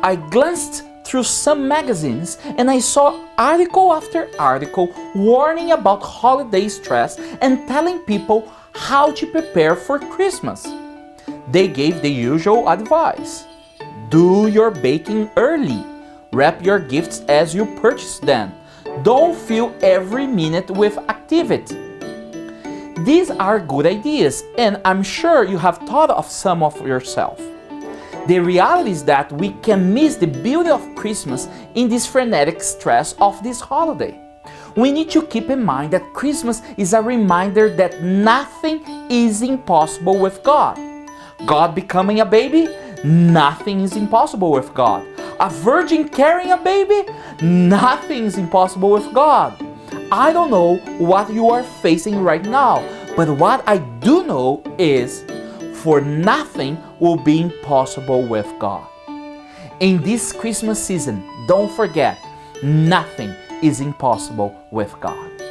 I glanced through some magazines and I saw article after article warning about holiday stress and telling people how to prepare for Christmas. They gave the usual advice do your baking early, wrap your gifts as you purchase them, don't fill every minute with activity. These are good ideas, and I'm sure you have thought of some of yourself. The reality is that we can miss the beauty of Christmas in this frenetic stress of this holiday. We need to keep in mind that Christmas is a reminder that nothing is impossible with God. God becoming a baby, nothing is impossible with God. A virgin carrying a baby, nothing is impossible with God. I don't know what you are facing right now, but what I do know is for nothing will be impossible with God. In this Christmas season, don't forget, nothing is impossible with God.